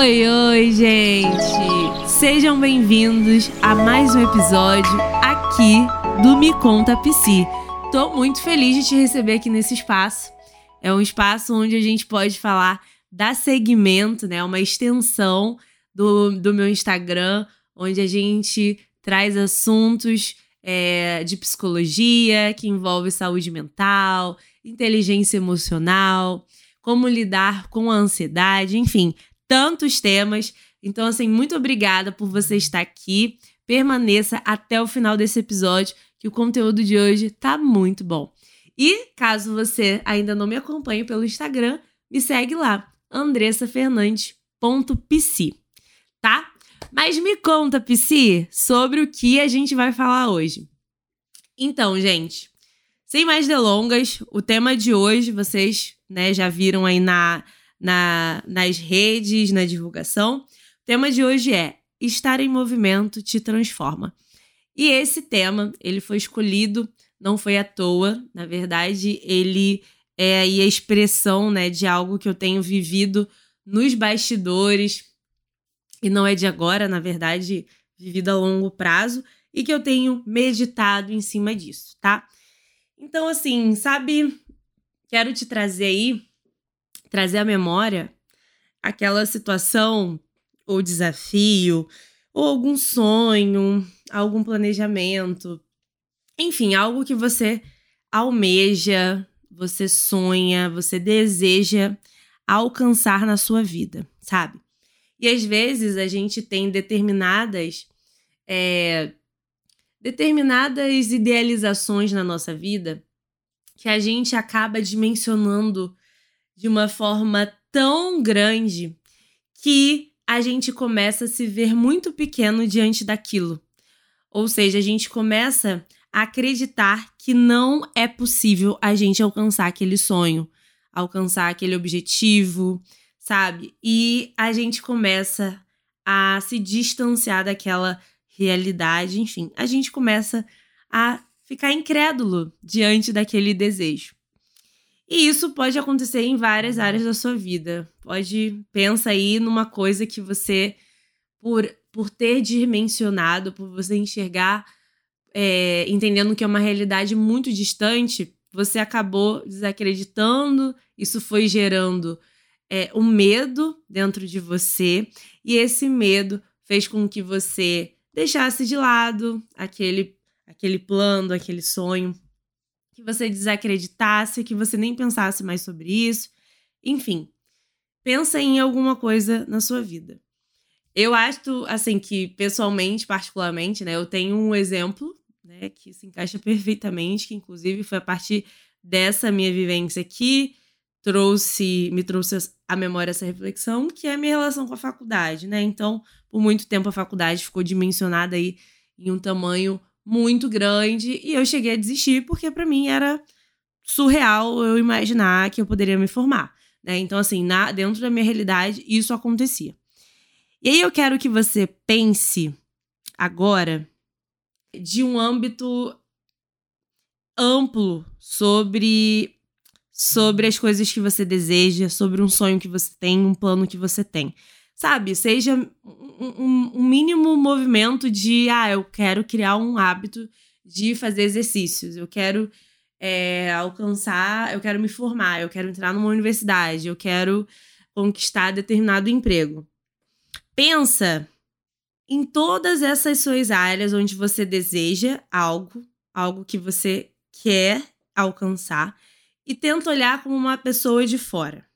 Oi, oi, gente! Sejam bem-vindos a mais um episódio aqui do Me Conta Psi. Tô muito feliz de te receber aqui nesse espaço. É um espaço onde a gente pode falar da segmento, né? Uma extensão do, do meu Instagram, onde a gente traz assuntos é, de psicologia que envolve saúde mental, inteligência emocional, como lidar com a ansiedade, enfim, tantos temas. Então, assim, muito obrigada por você estar aqui. Permaneça até o final desse episódio, que o conteúdo de hoje tá muito bom. E caso você ainda não me acompanhe pelo Instagram, me segue lá, andressafernandes.pc, tá? Mas me conta, Psi, sobre o que a gente vai falar hoje. Então, gente, sem mais delongas, o tema de hoje vocês né, já viram aí na, na, nas redes, na divulgação. O tema de hoje é Estar em movimento te transforma. E esse tema, ele foi escolhido, não foi à toa, na verdade, ele é a expressão, né, de algo que eu tenho vivido nos bastidores, e não é de agora, na verdade, vivido a longo prazo, e que eu tenho meditado em cima disso, tá? Então, assim, sabe, quero te trazer aí, trazer à memória aquela situação ou desafio, ou algum sonho, algum planejamento, enfim, algo que você almeja, você sonha, você deseja alcançar na sua vida, sabe? E às vezes a gente tem determinadas é, determinadas idealizações na nossa vida que a gente acaba dimensionando de uma forma tão grande que a gente começa a se ver muito pequeno diante daquilo. Ou seja, a gente começa a acreditar que não é possível a gente alcançar aquele sonho, alcançar aquele objetivo, sabe? E a gente começa a se distanciar daquela realidade, enfim, a gente começa a ficar incrédulo diante daquele desejo. E isso pode acontecer em várias áreas da sua vida. Pode pensa aí numa coisa que você por por ter dimensionado, por você enxergar, é, entendendo que é uma realidade muito distante, você acabou desacreditando, isso foi gerando é, um medo dentro de você, e esse medo fez com que você deixasse de lado aquele, aquele plano, aquele sonho, que você desacreditasse, que você nem pensasse mais sobre isso. Enfim, pensa em alguma coisa na sua vida. Eu acho, assim, que pessoalmente, particularmente, né, eu tenho um exemplo, né, que se encaixa perfeitamente, que inclusive foi a partir dessa minha vivência aqui trouxe, me trouxe à memória essa reflexão, que é a minha relação com a faculdade, né? Então, por muito tempo a faculdade ficou dimensionada aí em um tamanho muito grande e eu cheguei a desistir porque para mim era surreal eu imaginar que eu poderia me formar, né? Então, assim, na, dentro da minha realidade, isso acontecia. E aí eu quero que você pense agora de um âmbito amplo sobre sobre as coisas que você deseja, sobre um sonho que você tem, um plano que você tem. Sabe? Seja um, um, mínimo movimento de, ah, eu quero criar um hábito de fazer exercícios, eu quero é, alcançar, eu quero me formar, eu quero entrar numa universidade, eu quero conquistar determinado emprego. Pensa em todas essas suas áreas onde você deseja algo, algo que você quer alcançar e tenta olhar como uma pessoa de fora.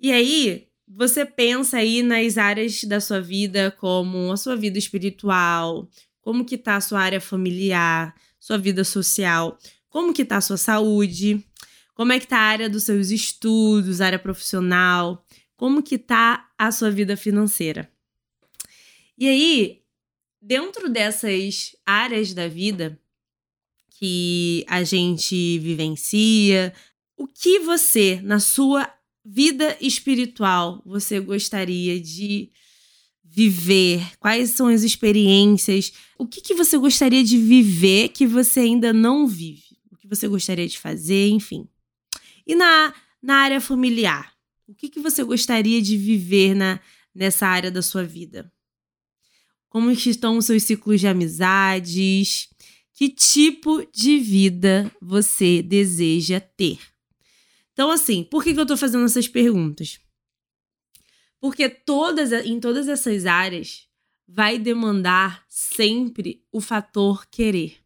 E aí, você pensa aí nas áreas da sua vida, como a sua vida espiritual, como que tá a sua área familiar, sua vida social, como que tá a sua saúde, como é que tá a área dos seus estudos, área profissional, como que tá a sua vida financeira. E aí, dentro dessas áreas da vida, que a gente vivencia. O que você, na sua vida espiritual, você gostaria de viver? Quais são as experiências? O que, que você gostaria de viver que você ainda não vive? O que você gostaria de fazer, enfim. E na, na área familiar? O que, que você gostaria de viver na, nessa área da sua vida? Como estão os seus ciclos de amizades? Que tipo de vida você deseja ter? Então, assim, por que, que eu tô fazendo essas perguntas? Porque todas, em todas essas áreas vai demandar sempre o fator querer.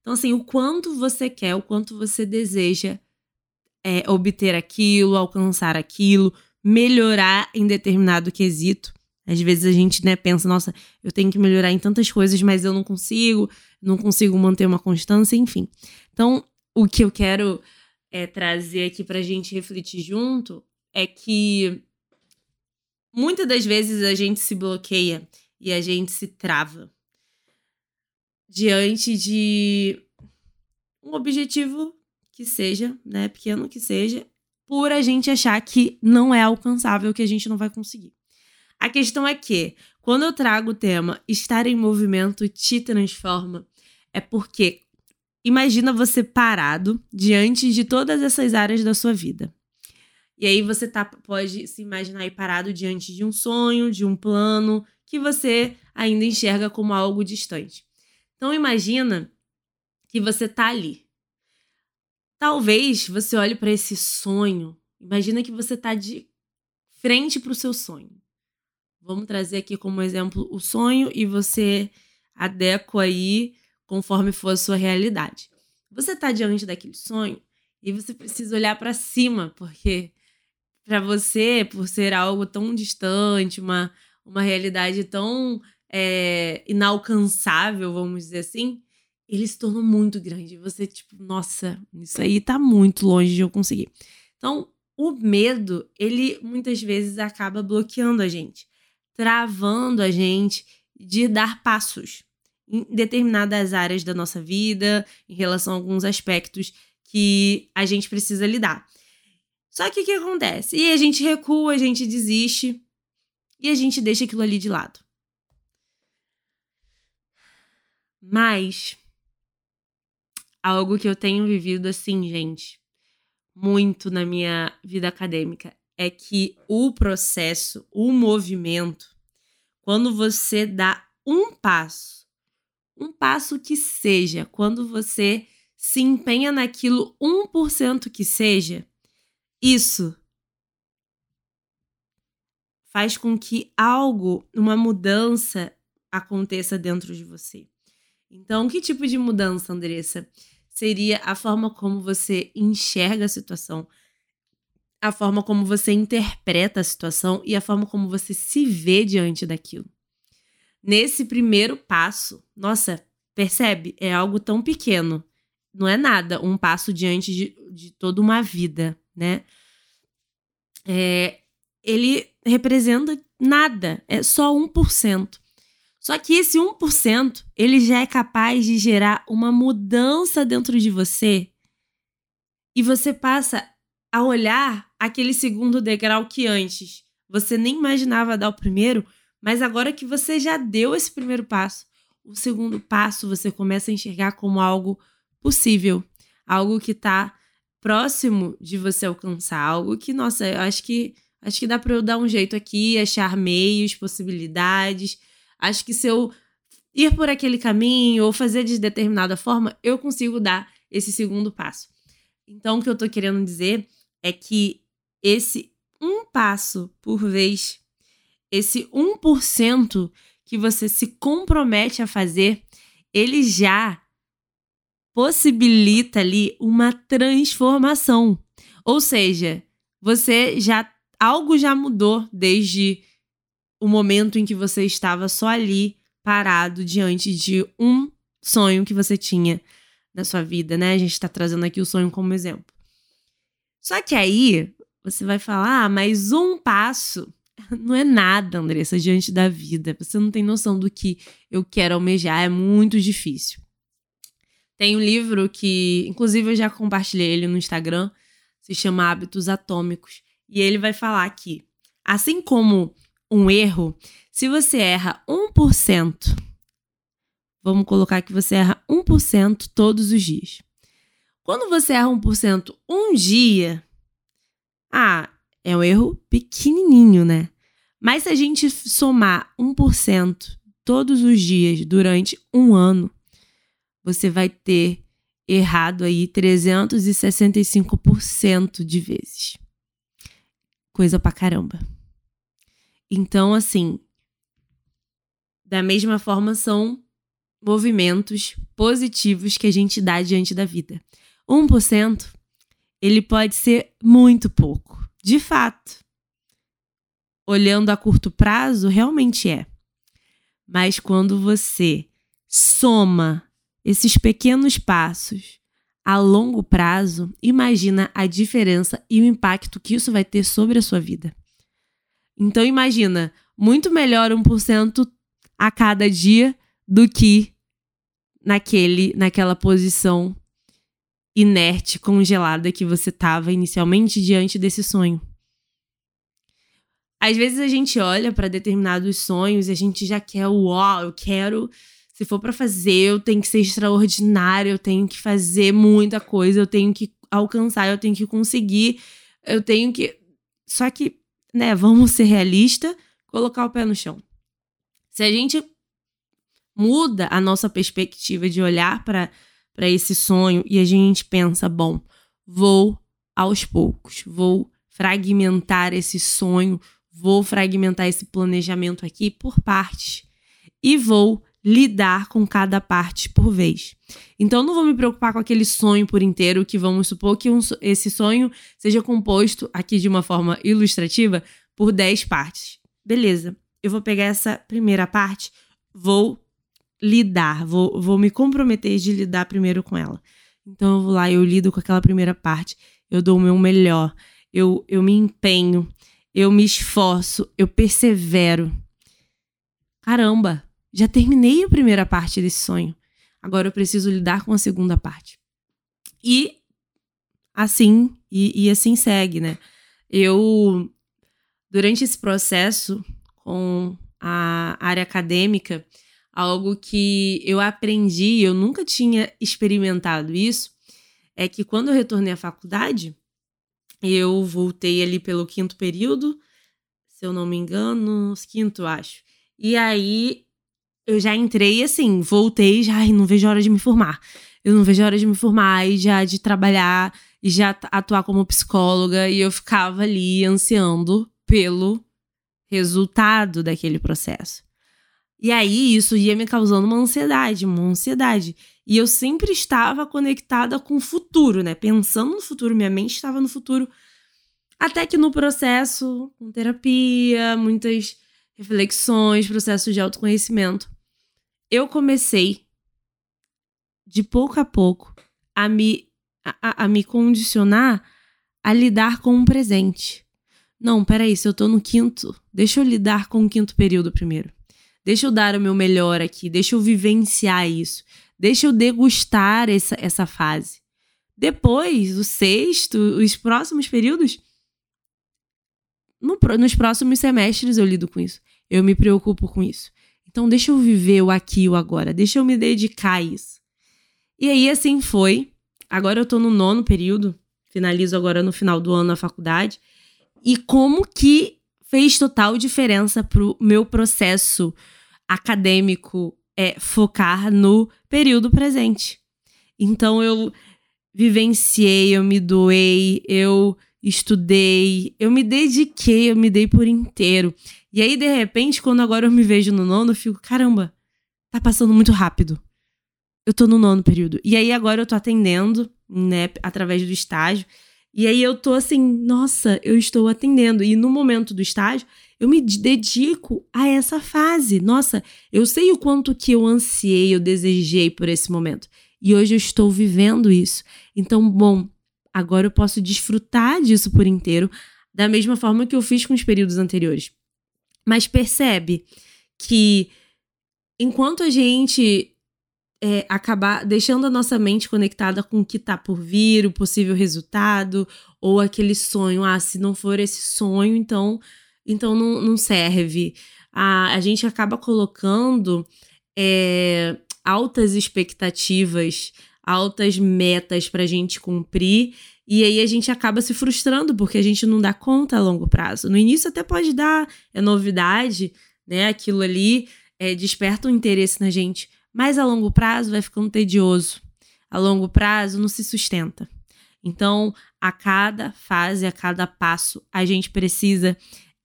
Então, assim, o quanto você quer, o quanto você deseja é, obter aquilo, alcançar aquilo, melhorar em determinado quesito. Às vezes a gente né, pensa, nossa, eu tenho que melhorar em tantas coisas, mas eu não consigo, não consigo manter uma constância, enfim. Então, o que eu quero é, trazer aqui pra gente refletir junto é que muitas das vezes a gente se bloqueia e a gente se trava diante de um objetivo que seja, né, pequeno que seja, por a gente achar que não é alcançável, que a gente não vai conseguir. A questão é que, quando eu trago o tema estar em movimento te transforma, é porque imagina você parado diante de todas essas áreas da sua vida. E aí você tá, pode se imaginar aí parado diante de um sonho, de um plano que você ainda enxerga como algo distante. Então imagina que você tá ali, Talvez você olhe para esse sonho, imagina que você está de frente para o seu sonho. Vamos trazer aqui como exemplo o sonho e você adequa aí conforme for a sua realidade. Você está diante daquele sonho e você precisa olhar para cima, porque para você, por ser algo tão distante, uma, uma realidade tão é, inalcançável, vamos dizer assim, ele se tornou muito grande. Você, tipo, nossa, isso aí tá muito longe de eu conseguir. Então, o medo, ele muitas vezes acaba bloqueando a gente, travando a gente de dar passos em determinadas áreas da nossa vida, em relação a alguns aspectos que a gente precisa lidar. Só que o que acontece? E a gente recua, a gente desiste e a gente deixa aquilo ali de lado. Mas algo que eu tenho vivido assim, gente, muito na minha vida acadêmica, é que o processo, o movimento, quando você dá um passo, um passo que seja, quando você se empenha naquilo 1% que seja, isso faz com que algo, uma mudança aconteça dentro de você. Então, que tipo de mudança, Andressa? seria a forma como você enxerga a situação, a forma como você interpreta a situação e a forma como você se vê diante daquilo. Nesse primeiro passo, nossa, percebe? É algo tão pequeno. Não é nada, um passo diante de, de toda uma vida, né? É, ele representa nada, é só 1%. Só que esse 1%, ele já é capaz de gerar uma mudança dentro de você e você passa a olhar aquele segundo degrau que antes você nem imaginava dar o primeiro, mas agora que você já deu esse primeiro passo, o segundo passo você começa a enxergar como algo possível, algo que está próximo de você alcançar, algo que, nossa, eu acho que acho que dá para eu dar um jeito aqui, achar meios, possibilidades Acho que se eu ir por aquele caminho ou fazer de determinada forma, eu consigo dar esse segundo passo. Então, o que eu tô querendo dizer é que esse um passo por vez, esse 1% que você se compromete a fazer, ele já possibilita ali uma transformação. Ou seja, você já algo já mudou desde o momento em que você estava só ali, parado, diante de um sonho que você tinha na sua vida, né? A gente está trazendo aqui o sonho como exemplo. Só que aí você vai falar, ah, mas um passo não é nada, Andressa, diante da vida. Você não tem noção do que eu quero almejar, é muito difícil. Tem um livro que, inclusive, eu já compartilhei ele no Instagram, se chama Hábitos Atômicos. E ele vai falar que, assim como um erro, se você erra 1%, vamos colocar que você erra 1% todos os dias. Quando você erra 1% um dia, ah, É um erro pequenininho, né? Mas se a gente somar 1% todos os dias durante um ano, você vai ter errado aí 365% de vezes. Coisa pra caramba. Então, assim, da mesma forma, são movimentos positivos que a gente dá diante da vida. 1%, ele pode ser muito pouco. De fato. Olhando a curto prazo, realmente é. Mas quando você soma esses pequenos passos a longo prazo, imagina a diferença e o impacto que isso vai ter sobre a sua vida. Então imagina, muito melhor 1% a cada dia do que naquele naquela posição inerte, congelada que você estava inicialmente diante desse sonho. Às vezes a gente olha para determinados sonhos e a gente já quer, uau, eu quero, se for para fazer, eu tenho que ser extraordinário, eu tenho que fazer muita coisa, eu tenho que alcançar, eu tenho que conseguir, eu tenho que. Só que, né, vamos ser realistas, colocar o pé no chão. Se a gente muda a nossa perspectiva de olhar para esse sonho e a gente pensa, bom, vou aos poucos, vou fragmentar esse sonho, vou fragmentar esse planejamento aqui por partes e vou lidar com cada parte por vez. Então não vou me preocupar com aquele sonho por inteiro, que vamos supor que um, esse sonho seja composto aqui de uma forma ilustrativa por 10 partes. Beleza. Eu vou pegar essa primeira parte, vou lidar, vou, vou me comprometer de lidar primeiro com ela. Então eu vou lá, eu lido com aquela primeira parte, eu dou o meu melhor, eu, eu me empenho, eu me esforço, eu persevero. Caramba, já terminei a primeira parte desse sonho. Agora eu preciso lidar com a segunda parte. E assim, e, e assim segue, né? Eu, durante esse processo com a área acadêmica, algo que eu aprendi, eu nunca tinha experimentado isso, é que quando eu retornei à faculdade, eu voltei ali pelo quinto período, se eu não me engano, quinto, acho. E aí eu já entrei assim, voltei já, ai, não vejo a hora de me formar. Eu não vejo a hora de me formar e já de trabalhar e já atuar como psicóloga e eu ficava ali ansiando pelo resultado daquele processo. E aí isso ia me causando uma ansiedade, uma ansiedade. E eu sempre estava conectada com o futuro, né? Pensando no futuro, minha mente estava no futuro. Até que no processo, com terapia, muitas reflexões, processos de autoconhecimento, eu comecei, de pouco a pouco, a me, a, a me condicionar a lidar com o um presente. Não, peraí, se eu tô no quinto, deixa eu lidar com o quinto período primeiro. Deixa eu dar o meu melhor aqui, deixa eu vivenciar isso, deixa eu degustar essa, essa fase. Depois, o sexto, os próximos períodos, no, nos próximos semestres eu lido com isso. Eu me preocupo com isso. Então, deixa eu viver o aqui e o agora, deixa eu me dedicar a isso. E aí, assim foi. Agora eu tô no nono período, finalizo agora no final do ano a faculdade. E como que fez total diferença pro meu processo acadêmico é focar no período presente. Então eu vivenciei, eu me doei, eu estudei, eu me dediquei, eu me dei por inteiro. E aí, de repente, quando agora eu me vejo no nono, eu fico, caramba, tá passando muito rápido. Eu tô no nono período. E aí agora eu tô atendendo, né, através do estágio. E aí eu tô assim, nossa, eu estou atendendo. E no momento do estágio, eu me dedico a essa fase. Nossa, eu sei o quanto que eu ansiei, eu desejei por esse momento. E hoje eu estou vivendo isso. Então, bom, agora eu posso desfrutar disso por inteiro, da mesma forma que eu fiz com os períodos anteriores. Mas percebe que enquanto a gente é, acabar deixando a nossa mente conectada com o que está por vir, o possível resultado, ou aquele sonho, ah, se não for esse sonho, então então não, não serve. A, a gente acaba colocando é, altas expectativas, altas metas para a gente cumprir E aí a gente acaba se frustrando porque a gente não dá conta a longo prazo. No início até pode dar, é novidade, né? Aquilo ali é, desperta um interesse na gente, mas a longo prazo vai ficando tedioso. A longo prazo não se sustenta. Então, a cada fase, a cada passo, a gente precisa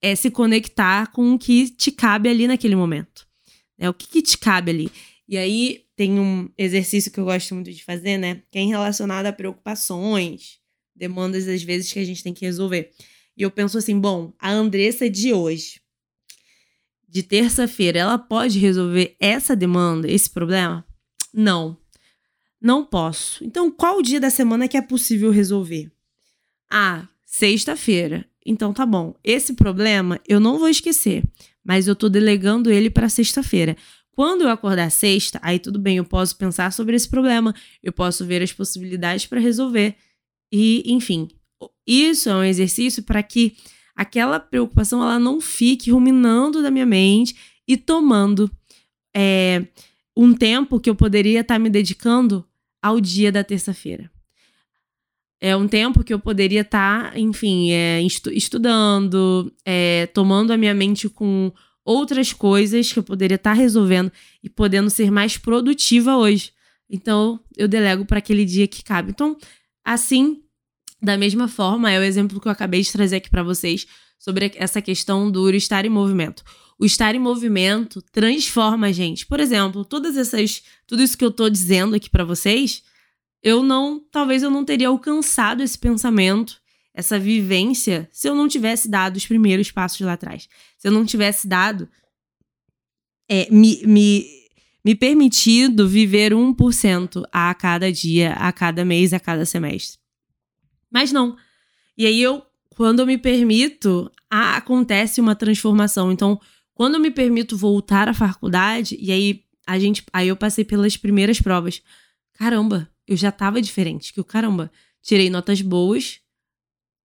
é, se conectar com o que te cabe ali naquele momento. É o que, que te cabe ali. E aí tem um exercício que eu gosto muito de fazer, né? Que é relacionado a preocupações, demandas às vezes que a gente tem que resolver. E eu penso assim, bom, a Andressa de hoje, de terça-feira, ela pode resolver essa demanda, esse problema? Não. Não posso. Então, qual dia da semana que é possível resolver? Ah, sexta-feira. Então tá bom. Esse problema eu não vou esquecer, mas eu tô delegando ele para sexta-feira. Quando eu acordar sexta, aí tudo bem, eu posso pensar sobre esse problema, eu posso ver as possibilidades para resolver. E, enfim, isso é um exercício para que aquela preocupação ela não fique ruminando da minha mente e tomando é, um tempo que eu poderia estar tá me dedicando ao dia da terça-feira. É um tempo que eu poderia estar, tá, enfim, é, estu estudando, é, tomando a minha mente com outras coisas que eu poderia estar tá resolvendo e podendo ser mais produtiva hoje. Então, eu delego para aquele dia que cabe. Então, Assim, da mesma forma, é o exemplo que eu acabei de trazer aqui para vocês sobre essa questão do estar em movimento. O estar em movimento transforma a gente. Por exemplo, todas essas, tudo isso que eu tô dizendo aqui para vocês, eu não, talvez eu não teria alcançado esse pensamento, essa vivência, se eu não tivesse dado os primeiros passos lá atrás. Se eu não tivesse dado, é, me, me me permitido viver 1% a cada dia, a cada mês, a cada semestre. Mas não. E aí eu, quando eu me permito, a, acontece uma transformação. Então, quando eu me permito voltar à faculdade, e aí a gente, aí eu passei pelas primeiras provas. Caramba, eu já tava diferente, que o caramba, tirei notas boas,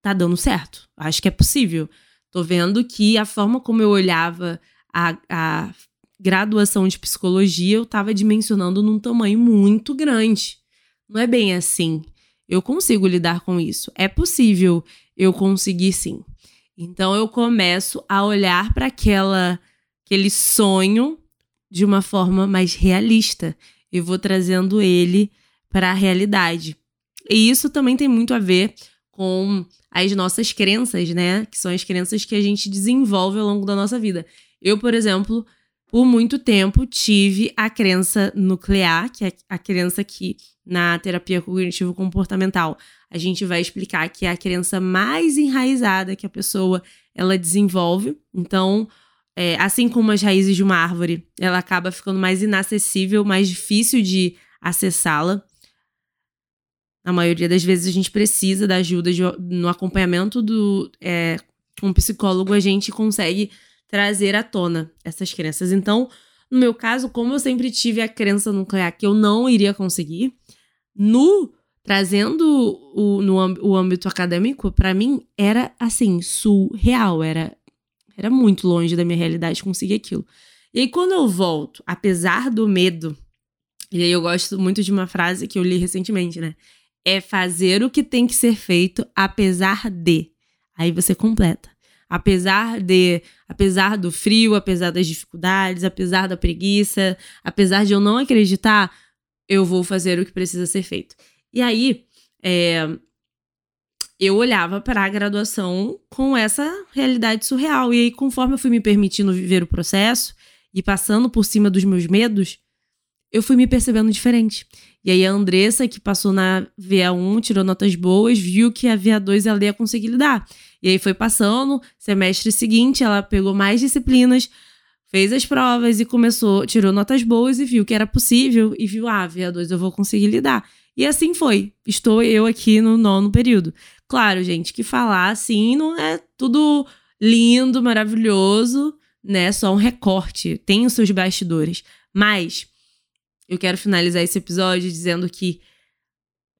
tá dando certo. Acho que é possível. Tô vendo que a forma como eu olhava a, a graduação de psicologia, eu estava dimensionando num tamanho muito grande. Não é bem assim. Eu consigo lidar com isso. É possível eu conseguir sim. Então eu começo a olhar para aquela aquele sonho de uma forma mais realista. Eu vou trazendo ele para a realidade. E isso também tem muito a ver com as nossas crenças, né? Que são as crenças que a gente desenvolve ao longo da nossa vida. Eu, por exemplo, por muito tempo tive a crença nuclear, que é a crença que na terapia cognitivo comportamental a gente vai explicar que é a crença mais enraizada que a pessoa ela desenvolve. Então, é, assim como as raízes de uma árvore, ela acaba ficando mais inacessível, mais difícil de acessá-la. Na maioria das vezes a gente precisa da ajuda de, no acompanhamento do é, um psicólogo, a gente consegue trazer à tona essas crenças. Então, no meu caso, como eu sempre tive a crença nuclear que eu não iria conseguir, no trazendo o, no o âmbito acadêmico, para mim era assim, surreal, era era muito longe da minha realidade conseguir aquilo. E aí quando eu volto, apesar do medo, e aí eu gosto muito de uma frase que eu li recentemente, né? É fazer o que tem que ser feito apesar de. Aí você completa apesar de, apesar do frio, apesar das dificuldades, apesar da preguiça, apesar de eu não acreditar, eu vou fazer o que precisa ser feito. E aí, é, eu olhava para a graduação com essa realidade surreal. E aí, conforme eu fui me permitindo viver o processo e passando por cima dos meus medos, eu fui me percebendo diferente. E aí a Andressa, que passou na VA1, tirou notas boas, viu que a VA2 ela ia conseguir lidar. E aí foi passando, semestre seguinte ela pegou mais disciplinas, fez as provas e começou, tirou notas boas e viu que era possível e viu, ah, VA2 eu vou conseguir lidar. E assim foi. Estou eu aqui no nono período. Claro, gente, que falar assim não é tudo lindo, maravilhoso, né? Só um recorte. Tem os seus bastidores. Mas eu quero finalizar esse episódio dizendo que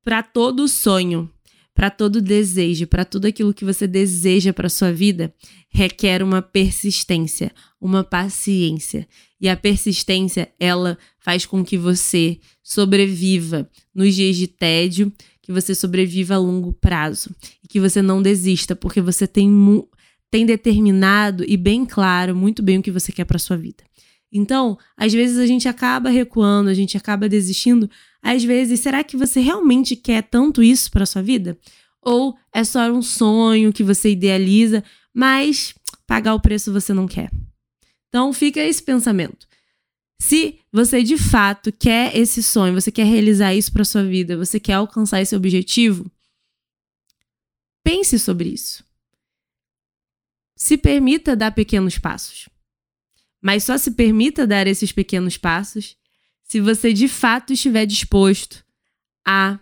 para todo sonho, para todo desejo, para tudo aquilo que você deseja para sua vida, requer uma persistência, uma paciência. E a persistência, ela faz com que você sobreviva nos dias de tédio, que você sobreviva a longo prazo e que você não desista, porque você tem, tem determinado e bem claro muito bem o que você quer para sua vida. Então, às vezes a gente acaba recuando, a gente acaba desistindo. Às vezes, será que você realmente quer tanto isso para sua vida? Ou é só um sonho que você idealiza, mas pagar o preço você não quer? Então, fica esse pensamento. Se você de fato quer esse sonho, você quer realizar isso para sua vida, você quer alcançar esse objetivo, pense sobre isso. Se permita dar pequenos passos. Mas só se permita dar esses pequenos passos se você de fato estiver disposto a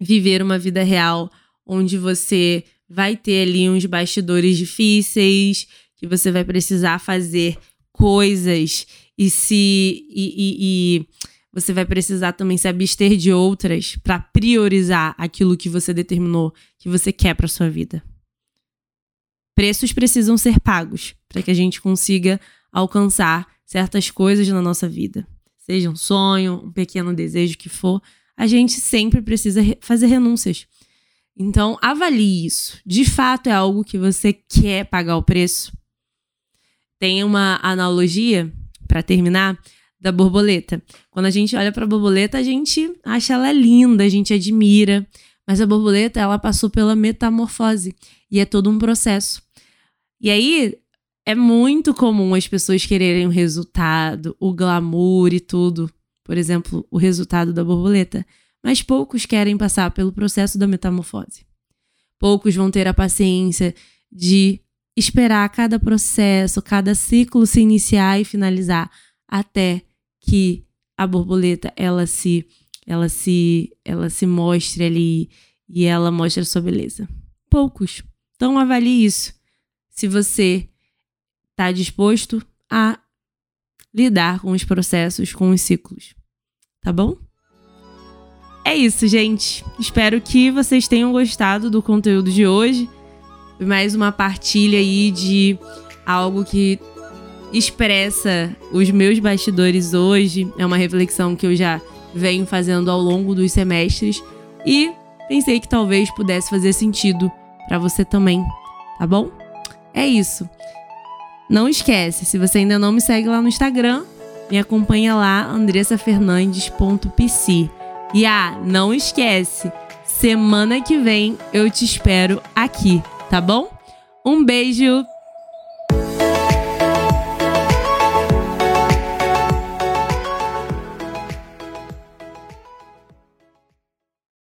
viver uma vida real onde você vai ter ali uns bastidores difíceis, que você vai precisar fazer coisas e se e, e, e você vai precisar também se abster de outras para priorizar aquilo que você determinou que você quer para sua vida. Preços precisam ser pagos para que a gente consiga alcançar certas coisas na nossa vida. Seja um sonho, um pequeno desejo que for, a gente sempre precisa fazer renúncias. Então, avalie isso. De fato é algo que você quer pagar o preço? Tem uma analogia para terminar, da borboleta. Quando a gente olha para a borboleta, a gente acha ela linda, a gente admira, mas a borboleta ela passou pela metamorfose e é todo um processo. E aí é muito comum as pessoas quererem o resultado, o glamour e tudo. Por exemplo, o resultado da borboleta. Mas poucos querem passar pelo processo da metamorfose. Poucos vão ter a paciência de esperar cada processo, cada ciclo se iniciar e finalizar até que a borboleta ela se ela se ela se mostre ali e ela mostre a sua beleza. Poucos. Então avalie isso. Se você está disposto a lidar com os processos, com os ciclos. Tá bom? É isso, gente. Espero que vocês tenham gostado do conteúdo de hoje mais uma partilha aí de algo que expressa os meus bastidores hoje. É uma reflexão que eu já venho fazendo ao longo dos semestres e pensei que talvez pudesse fazer sentido para você também, tá bom? É isso. Não esquece, se você ainda não me segue lá no Instagram, me acompanha lá andressafernandes.pc. E ah, não esquece, semana que vem eu te espero aqui tá bom? Um beijo